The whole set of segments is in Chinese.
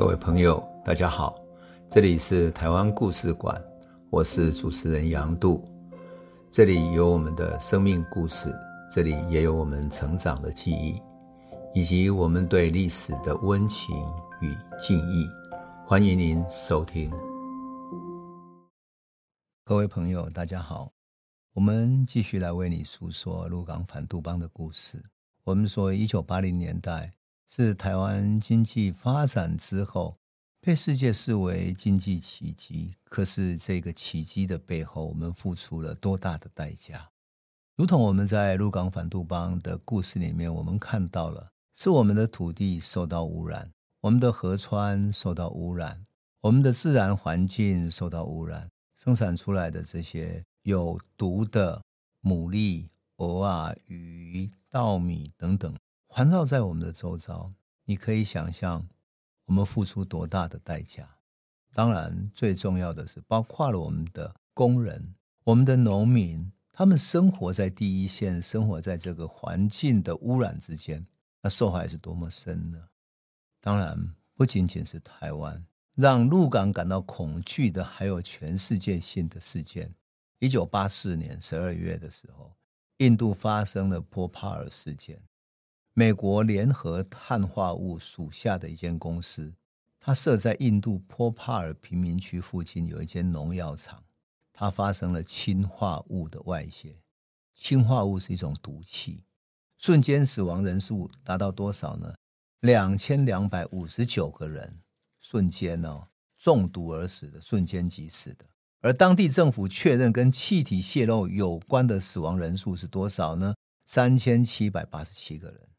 各位朋友，大家好，这里是台湾故事馆，我是主持人杨度，这里有我们的生命故事，这里也有我们成长的记忆，以及我们对历史的温情与敬意。欢迎您收听。各位朋友，大家好，我们继续来为你诉说鹿港反杜邦的故事。我们说，一九八零年代。是台湾经济发展之后被世界视为经济奇迹。可是这个奇迹的背后，我们付出了多大的代价？如同我们在鹿港反杜邦的故事里面，我们看到了是我们的土地受到污染，我们的河川受到污染，我们的自然环境受到污染，生产出来的这些有毒的牡蛎、鹅啊、鱼、稻米等等。环绕在我们的周遭，你可以想象我们付出多大的代价。当然，最重要的是，包括了我们的工人、我们的农民，他们生活在第一线，生活在这个环境的污染之间，那受害是多么深呢？当然，不仅仅是台湾，让鹿港感到恐惧的，还有全世界性的事件。一九八四年十二月的时候，印度发生了波帕尔事件。美国联合碳化物属下的一间公司，它设在印度坡帕尔贫民区附近有一间农药厂，它发生了氰化物的外泄。氰化物是一种毒气，瞬间死亡人数达到多少呢？两千两百五十九个人，瞬间哦，中毒而死的，瞬间即死的。而当地政府确认跟气体泄漏有关的死亡人数是多少呢？三千七百八十七个人。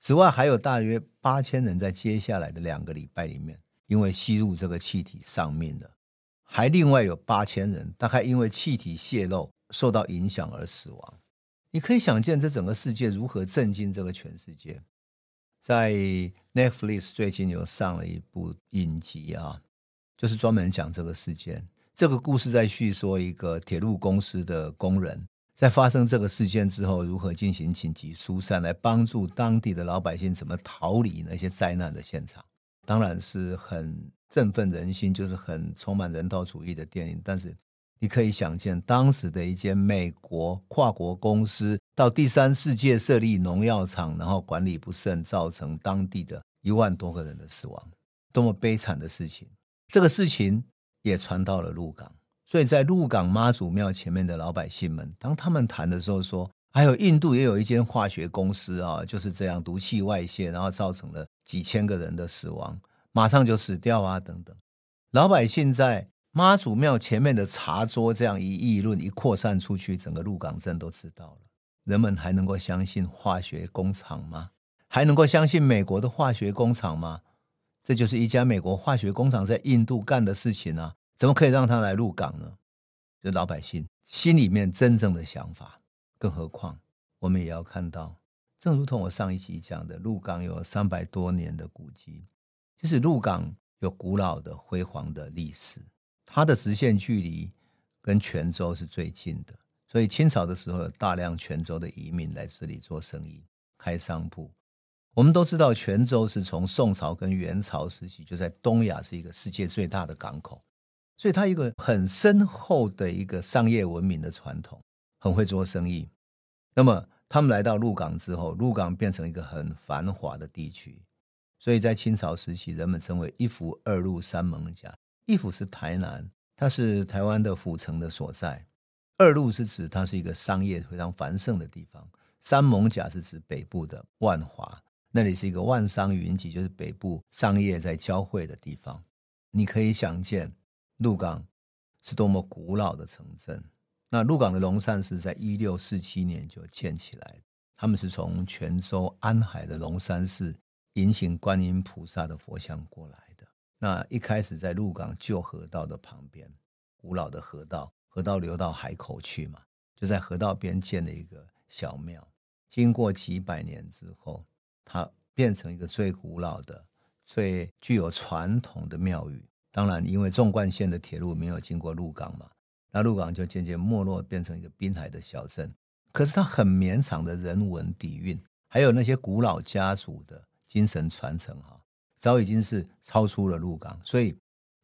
此外，还有大约八千人在接下来的两个礼拜里面，因为吸入这个气体丧命了；还另外有八千人，大概因为气体泄漏受到影响而死亡。你可以想见，这整个世界如何震惊这个全世界。在 Netflix 最近有上了一部影集啊，就是专门讲这个事件。这个故事在叙说一个铁路公司的工人。在发生这个事件之后，如何进行紧急疏散，来帮助当地的老百姓怎么逃离那些灾难的现场？当然是很振奋人心，就是很充满人道主义的电影。但是你可以想见，当时的一间美国跨国公司到第三世界设立农药厂，然后管理不慎，造成当地的一万多个人的死亡，多么悲惨的事情！这个事情也传到了鹿港。所以在鹿港妈祖庙前面的老百姓们，当他们谈的时候说，还有印度也有一间化学公司啊，就是这样毒气外泄，然后造成了几千个人的死亡，马上就死掉啊等等。老百姓在妈祖庙前面的茶桌这样一议论，一扩散出去，整个鹿港镇都知道了。人们还能够相信化学工厂吗？还能够相信美国的化学工厂吗？这就是一家美国化学工厂在印度干的事情啊。怎么可以让他来鹿港呢？就老百姓心里面真正的想法。更何况，我们也要看到，正如同我上一集讲的，鹿港有三百多年的古迹，其实鹿港有古老的辉煌的历史，它的直线距离跟泉州是最近的，所以清朝的时候有大量泉州的移民来这里做生意、开商铺。我们都知道，泉州是从宋朝跟元朝时期就在东亚是一个世界最大的港口。所以，他一个很深厚的一个商业文明的传统，很会做生意。那么，他们来到鹿港之后，鹿港变成一个很繁华的地区。所以在清朝时期，人们称为一府二鹿三艋舺。一府是台南，它是台湾的府城的所在；二鹿是指它是一个商业非常繁盛的地方；三艋舺是指北部的万华，那里是一个万商云集，就是北部商业在交汇的地方。你可以想见。鹿港是多么古老的城镇。那鹿港的龙山寺在一六四七年就建起来，他们是从泉州安海的龙山寺迎请观音菩萨的佛像过来的。那一开始在鹿港旧河道的旁边，古老的河道，河道流到海口去嘛，就在河道边建了一个小庙。经过几百年之后，它变成一个最古老的、最具有传统的庙宇。当然，因为纵贯线的铁路没有经过鹿港嘛，那鹿港就渐渐没落，变成一个滨海的小镇。可是它很绵长的人文底蕴，还有那些古老家族的精神传承，哈，早已经是超出了鹿港。所以，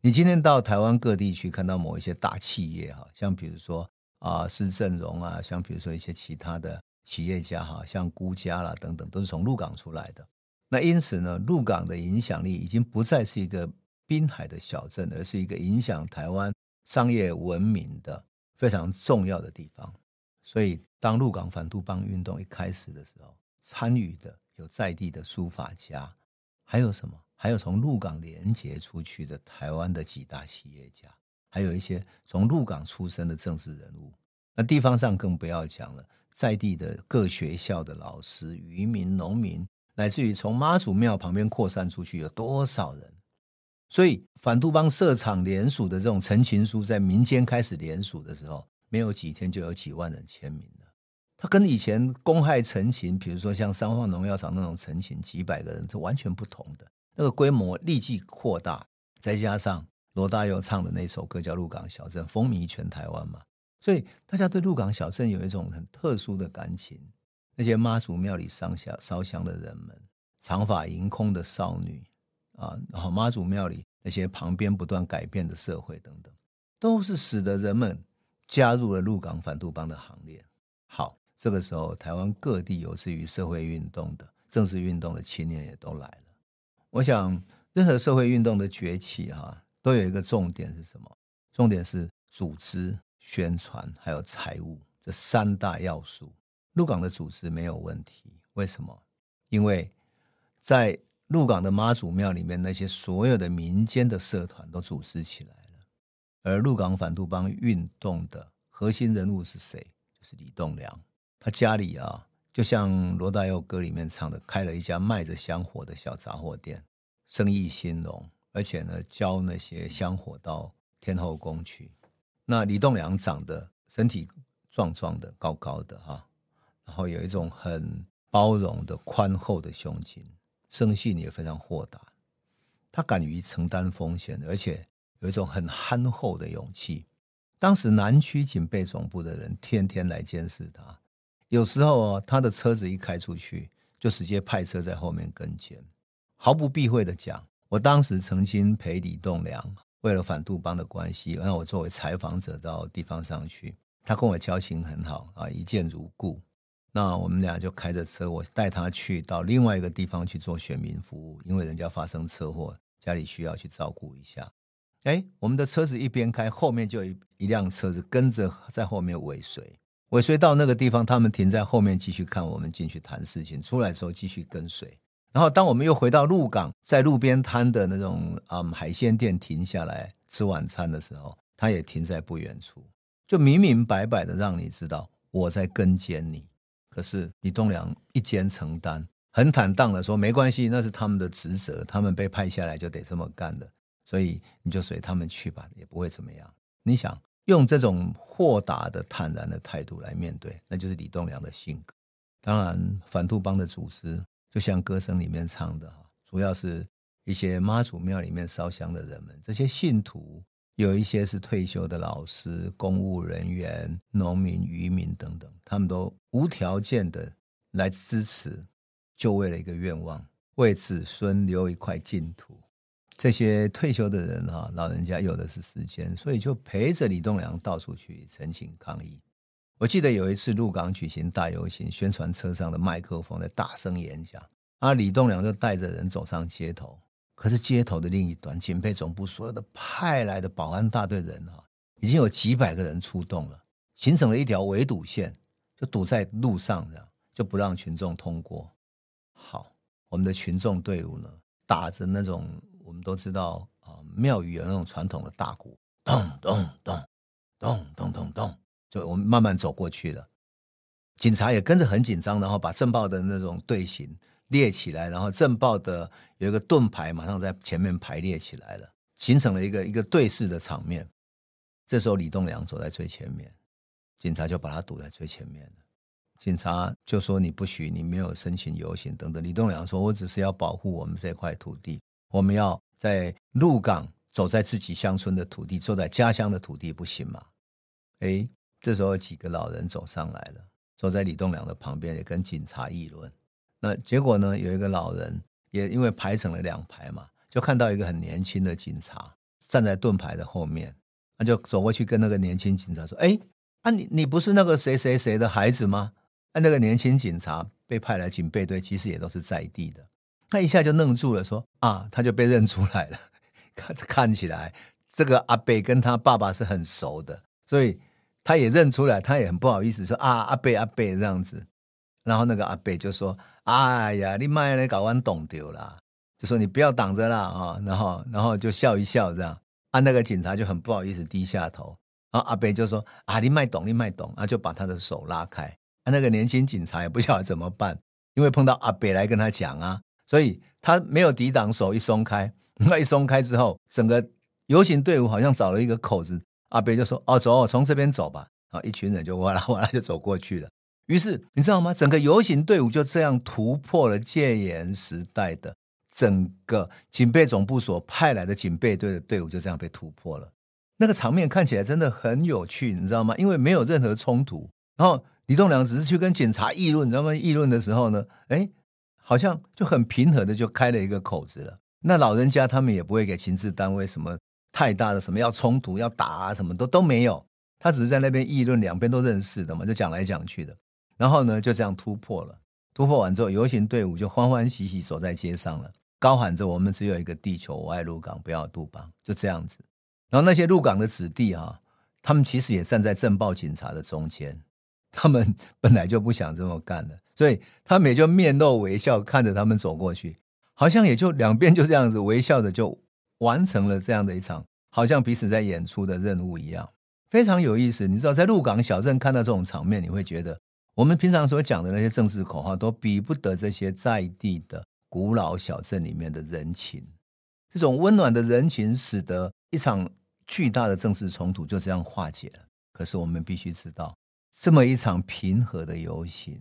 你今天到台湾各地去看到某一些大企业哈，像比如说啊施正荣啊，像比如说一些其他的企业家哈，像辜家啦等等，都是从鹿港出来的。那因此呢，鹿港的影响力已经不再是一个滨海的小镇，而是一个影响台湾商业文明的非常重要的地方。所以，当鹿港反杜邦运动一开始的时候，参与的有在地的书法家，还有什么？还有从鹿港连接出去的台湾的几大企业家，还有一些从鹿港出身的政治人物。那地方上更不要讲了，在地的各学校的老师、渔民、农民，乃至于从妈祖庙旁边扩散出去有多少人？所以，反杜邦设厂联署的这种陈情书，在民间开始联署的时候。没有几天就有几万人签名了，他跟以前公害陈情，比如说像三化农药厂那种陈情，几百个人是完全不同的，那个规模立即扩大，再加上罗大佑唱的那首歌叫《鹿港小镇》，风靡全台湾嘛，所以大家对鹿港小镇有一种很特殊的感情。那些妈祖庙里上香烧香的人们，长发盈空的少女啊，然后妈祖庙里那些旁边不断改变的社会等等，都是使得人们。加入了鹿港反杜邦的行列。好，这个时候，台湾各地有志于社会运动的、政治运动的青年也都来了。我想，任何社会运动的崛起，哈，都有一个重点是什么？重点是组织、宣传还有财务这三大要素。鹿港的组织没有问题，为什么？因为在鹿港的妈祖庙里面，那些所有的民间的社团都组织起来了。而鹿港反杜邦运动的核心人物是谁？就是李栋梁。他家里啊，就像罗大佑歌里面唱的，开了一家卖着香火的小杂货店，生意兴隆，而且呢，交那些香火到天后宫去。那李栋梁长得身体壮壮的、高高的哈，然后有一种很包容的宽厚的胸襟，生性也非常豁达。他敢于承担风险，而且。有一种很憨厚的勇气。当时南区警备总部的人天天来监视他，有时候哦，他的车子一开出去，就直接派车在后面跟监。毫不避讳的讲，我当时曾经陪李栋梁为了反杜邦的关系，让我作为采访者到地方上去。他跟我交情很好啊，一见如故。那我们俩就开着车，我带他去到另外一个地方去做选民服务，因为人家发生车祸，家里需要去照顾一下。哎，我们的车子一边开，后面就一一辆车子跟着在后面尾随，尾随到那个地方，他们停在后面继续看我们进去谈事情，出来之后继续跟随。然后当我们又回到鹿港，在路边摊的那种嗯海鲜店停下来吃晚餐的时候，他也停在不远处，就明明白白的让你知道我在跟监你。可是李栋梁一肩承担，很坦荡的说没关系，那是他们的职责，他们被派下来就得这么干的。所以你就随他们去吧，也不会怎么样。你想用这种豁达的、坦然的态度来面对，那就是李栋梁的性格。当然，反杜邦的组织就像歌声里面唱的，主要是一些妈祖庙里面烧香的人们。这些信徒有一些是退休的老师、公务人员、农民、渔民等等，他们都无条件的来支持，就为了一个愿望，为子孙留一块净土。这些退休的人哈，老人家有的是时间，所以就陪着李栋梁到处去陈情抗议。我记得有一次鹿港举行大游行，宣传车上的麦克风在大声演讲，啊，李栋梁就带着人走上街头。可是街头的另一端，警备总部所有的派来的保安大队人哈，已经有几百个人出动了，形成了一条围堵线，就堵在路上，这样就不让群众通过。好，我们的群众队伍呢，打着那种。我们都知道啊，庙宇有那种传统的大鼓，咚咚咚咚咚咚咚，就我们慢慢走过去了。警察也跟着很紧张，然后把镇暴的那种队形列起来，然后震爆的有一个盾牌马上在前面排列起来了，形成了一个一个对视的场面。这时候李栋梁走在最前面，警察就把他堵在最前面了。警察就说：“你不许，你没有申请游行等等。”李栋梁说：“我只是要保护我们这块土地。”我们要在鹿港走在自己乡村的土地，坐在家乡的土地，不行吗？哎，这时候几个老人走上来了，走在李栋梁的旁边，也跟警察议论。那结果呢？有一个老人也因为排成了两排嘛，就看到一个很年轻的警察站在盾牌的后面，他就走过去跟那个年轻警察说：“哎，啊你你不是那个谁谁谁的孩子吗？”啊，那个年轻警察被派来警备队，其实也都是在地的，他一下就愣住了，说：“啊，他就被认出来了。看看起来这个阿贝跟他爸爸是很熟的，所以他也认出来，他也很不好意思说啊，阿贝阿贝这样子。”然后那个阿伯就说：“哎呀，你妈来搞完懂丢了，就说你不要挡着啦啊。”然后，然后就笑一笑这样。啊，那个警察就很不好意思低下头。然后阿伯就说：“啊，你卖懂，你卖懂。”啊，就把他的手拉开。啊，那个年轻警察也不晓得怎么办，因为碰到阿伯来跟他讲啊，所以他没有抵挡，手一松开。那一松开之后，整个游行队伍好像找了一个口子。阿伯就说：“哦，走，从这边走吧。”啊，一群人就哇啦哇啦就走过去了。于是你知道吗？整个游行队伍就这样突破了戒严时代的整个警备总部所派来的警备队的队伍，就这样被突破了。那个场面看起来真的很有趣，你知道吗？因为没有任何冲突，然后李栋梁只是去跟警察议论，你知道吗？议论的时候呢，哎，好像就很平和的就开了一个口子了。那老人家他们也不会给情治单位什么太大的什么要冲突要打啊，什么都都没有。他只是在那边议论，两边都认识的嘛，就讲来讲去的。然后呢，就这样突破了。突破完之后，游行队伍就欢欢喜喜走在街上了，高喊着“我们只有一个地球，我爱鹿港，不要杜邦”，就这样子。然后那些鹿港的子弟啊，他们其实也站在镇暴警察的中间，他们本来就不想这么干的，所以他们也就面露微笑看着他们走过去，好像也就两边就这样子微笑的就完成了这样的一场好像彼此在演出的任务一样，非常有意思。你知道，在鹿港小镇看到这种场面，你会觉得。我们平常所讲的那些政治口号，都比不得这些在地的古老小镇里面的人情。这种温暖的人情，使得一场巨大的政治冲突就这样化解了。可是我们必须知道，这么一场平和的游行，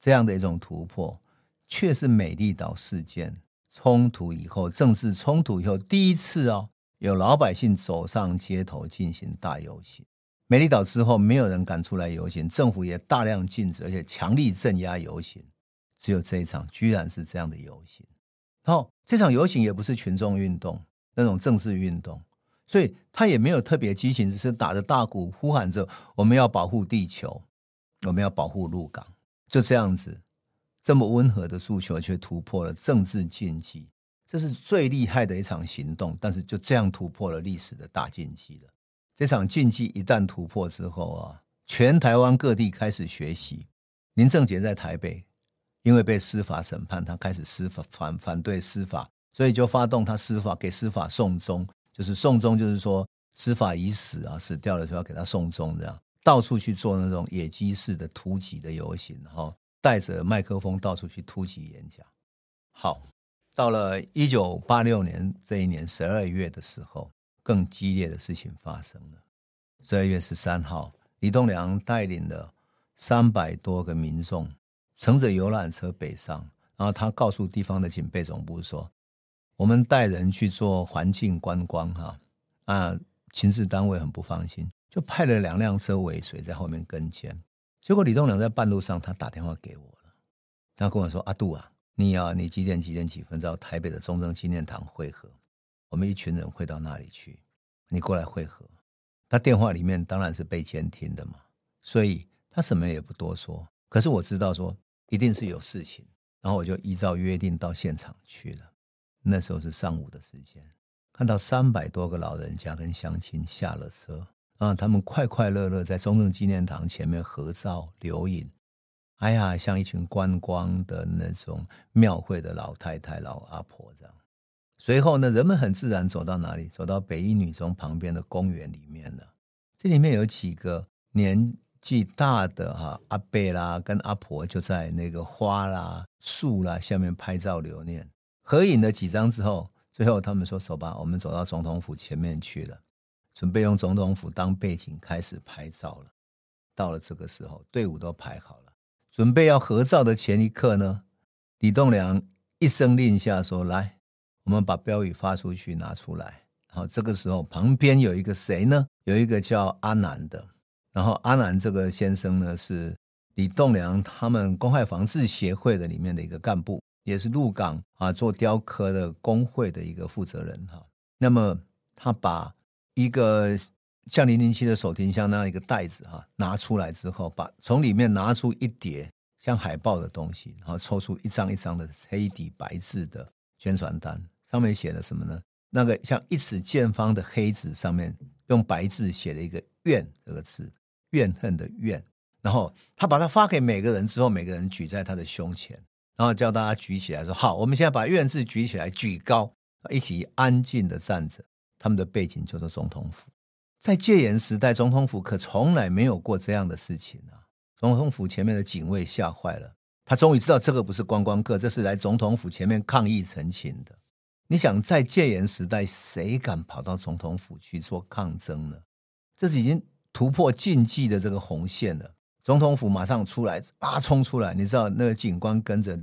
这样的一种突破，却是美丽岛事件冲突以后，政治冲突以后第一次哦，有老百姓走上街头进行大游行。美丽岛之后，没有人敢出来游行，政府也大量禁止，而且强力镇压游行。只有这一场，居然是这样的游行。然后这场游行也不是群众运动，那种政治运动，所以他也没有特别激情，只是打着大鼓，呼喊着我们要保护地球，我们要保护鹿港，就这样子，这么温和的诉求，却突破了政治禁忌。这是最厉害的一场行动，但是就这样突破了历史的大禁忌了。这场禁忌一旦突破之后啊，全台湾各地开始学习。林正杰在台北，因为被司法审判，他开始司法反反对司法，所以就发动他司法给司法送终，就是送终，就是说司法已死啊，死掉了就要给他送终，这样到处去做那种野鸡式的突击的游行，然后带着麦克风到处去突击演讲。好，到了一九八六年这一年十二月的时候。更激烈的事情发生了。十二月十三号，李栋梁带领了三百多个民众乘着游览车北上，然后他告诉地方的警备总部说：“我们带人去做环境观光，哈啊，情治单位很不放心，就派了两辆车尾随在后面跟监。结果李栋梁在半路上，他打电话给我了，他跟我说：‘阿杜啊，你啊，你几点几点几分到台北的中正纪念堂会合？’”我们一群人会到那里去，你过来会合。他电话里面当然是被监听的嘛，所以他什么也不多说。可是我知道说一定是有事情，然后我就依照约定到现场去了。那时候是上午的时间，看到三百多个老人家跟乡亲下了车，啊，他们快快乐乐在中正纪念堂前面合照留影。哎呀，像一群观光的那种庙会的老太太、老阿婆这样。随后呢，人们很自然走到哪里？走到北一女中旁边的公园里面了。这里面有几个年纪大的哈阿伯啦，跟阿婆就在那个花啦、树啦下面拍照留念。合影了几张之后，最后他们说：“走吧，我们走到总统府前面去了，准备用总统府当背景开始拍照了。”到了这个时候，队伍都排好了，准备要合照的前一刻呢，李栋梁一声令下说：“来。”我们把标语发出去，拿出来。然后这个时候，旁边有一个谁呢？有一个叫阿南的。然后阿南这个先生呢，是李栋梁他们公害防治协会的里面的一个干部，也是鹿港啊做雕刻的工会的一个负责人哈。那么他把一个像零零七的手提箱那样一个袋子哈拿出来之后，把从里面拿出一叠像海报的东西，然后抽出一张一张的黑底白字的宣传单，上面写了什么呢？那个像一尺见方的黑纸上面用白字写了一个“怨”这个字，怨恨的“怨”。然后他把它发给每个人之后，每个人举在他的胸前，然后叫大家举起来说：“好，我们现在把‘怨’字举起来，举高，一起安静的站着。”他们的背景就是总统府。在戒严时代，总统府可从来没有过这样的事情啊！总统府前面的警卫吓坏了，他终于知道这个不是观光客，这是来总统府前面抗议陈情的。你想，在戒严时代，谁敢跑到总统府去做抗争呢？这是已经突破禁忌的这个红线了。总统府马上出来，啊，冲出来！你知道那个警官跟着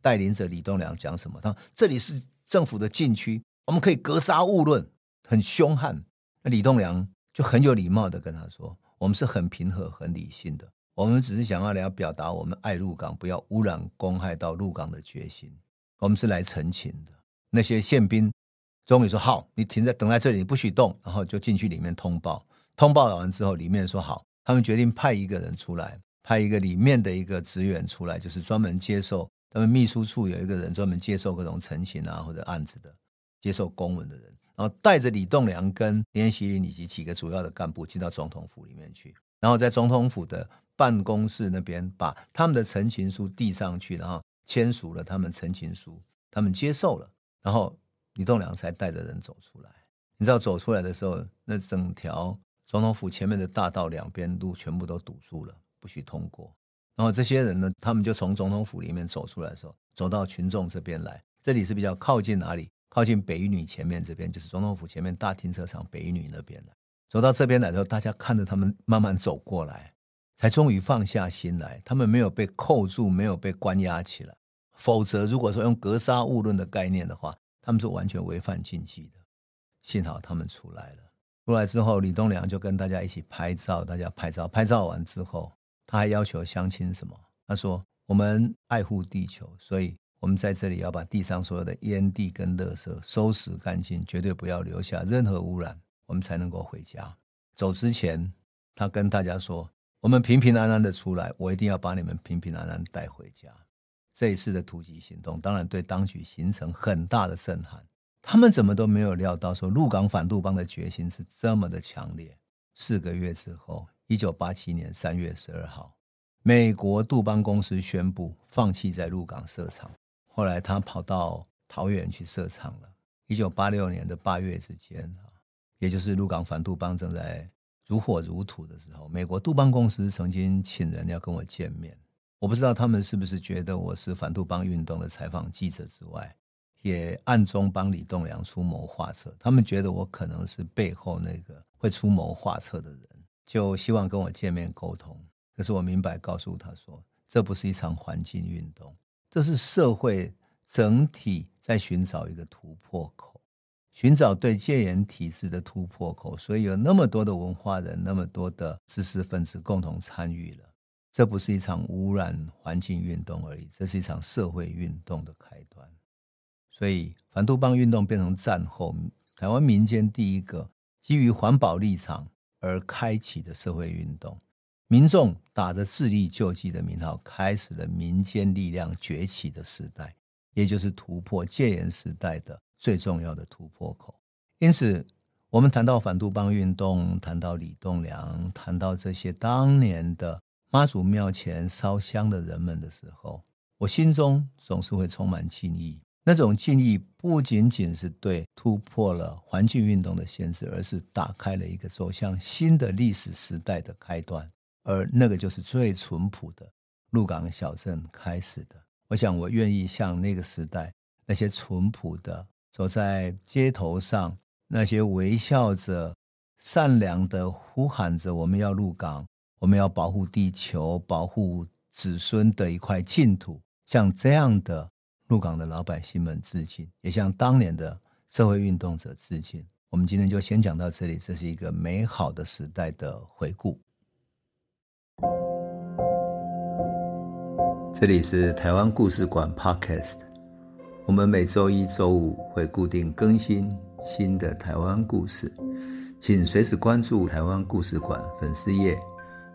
带领着李栋梁讲什么？他说：“这里是政府的禁区，我们可以格杀勿论，很凶悍。”那李栋梁就很有礼貌的跟他说：“我们是很平和、很理性的，我们只是想要来表达我们爱鹿港，不要污染、公害到鹿港的决心。我们是来澄清的。”那些宪兵终于说：“好，你停在等在这里，你不许动。”然后就进去里面通报。通报完之后，里面说：“好。”他们决定派一个人出来，派一个里面的一个职员出来，就是专门接受他们秘书处有一个人专门接受各种陈情啊或者案子的，接受公文的人。然后带着李栋梁跟连锡霖以及几个主要的干部进到总统府里面去，然后在总统府的办公室那边把他们的陈情书递上去，然后签署了他们陈情书，他们接受了，然后李栋梁才带着人走出来。你知道走出来的时候，那整条总统府前面的大道两边路全部都堵住了，不许通过。然后这些人呢，他们就从总统府里面走出来的时候，走到群众这边来，这里是比较靠近哪里？靠近北一女前面这边，就是总统府前面大停车场北一女那边了。走到这边来的时候，大家看着他们慢慢走过来，才终于放下心来。他们没有被扣住，没有被关押起来。否则，如果说用格杀勿论的概念的话，他们是完全违反禁忌的。幸好他们出来了。出来之后，李东梁就跟大家一起拍照。大家拍照，拍照完之后，他还要求乡亲什么？他说：“我们爱护地球，所以。”我们在这里要把地上所有的烟蒂跟垃圾收拾干净，绝对不要留下任何污染，我们才能够回家。走之前，他跟大家说：“我们平平安安的出来，我一定要把你们平平安安带回家。”这一次的突击行动，当然对当局形成很大的震撼。他们怎么都没有料到，说鹿港反杜邦的决心是这么的强烈。四个月之后，一九八七年三月十二号，美国杜邦公司宣布放弃在鹿港设厂。后来他跑到桃园去设厂了。一九八六年的八月之间，也就是鹿港反杜邦正在如火如荼的时候，美国杜邦公司曾经请人要跟我见面。我不知道他们是不是觉得我是反杜邦运动的采访记者之外，也暗中帮李栋梁出谋划策。他们觉得我可能是背后那个会出谋划策的人，就希望跟我见面沟通。可是我明白告诉他说，这不是一场环境运动。这是社会整体在寻找一个突破口，寻找对戒严体制的突破口，所以有那么多的文化人，那么多的知识分子共同参与了。这不是一场污染环境运动而已，这是一场社会运动的开端。所以，反杜邦运动变成战后台湾民间第一个基于环保立场而开启的社会运动。民众打着自力救济的名号，开始了民间力量崛起的时代，也就是突破戒严时代的最重要的突破口。因此，我们谈到反杜邦运动，谈到李栋梁，谈到这些当年的妈祖庙前烧香的人们的时候，我心中总是会充满敬意。那种敬意不仅仅是对突破了环境运动的限制，而是打开了一个走向新的历史时代的开端。而那个就是最淳朴的鹿港小镇开始的。我想，我愿意像那个时代那些淳朴的走在街头上，那些微笑着、善良的呼喊着“我们要鹿港，我们要保护地球，保护子孙的一块净土”，向这样的鹿港的老百姓们致敬，也向当年的社会运动者致敬。我们今天就先讲到这里，这是一个美好的时代的回顾。这里是台湾故事馆 Podcast，我们每周一、周五会固定更新新的台湾故事，请随时关注台湾故事馆粉丝页，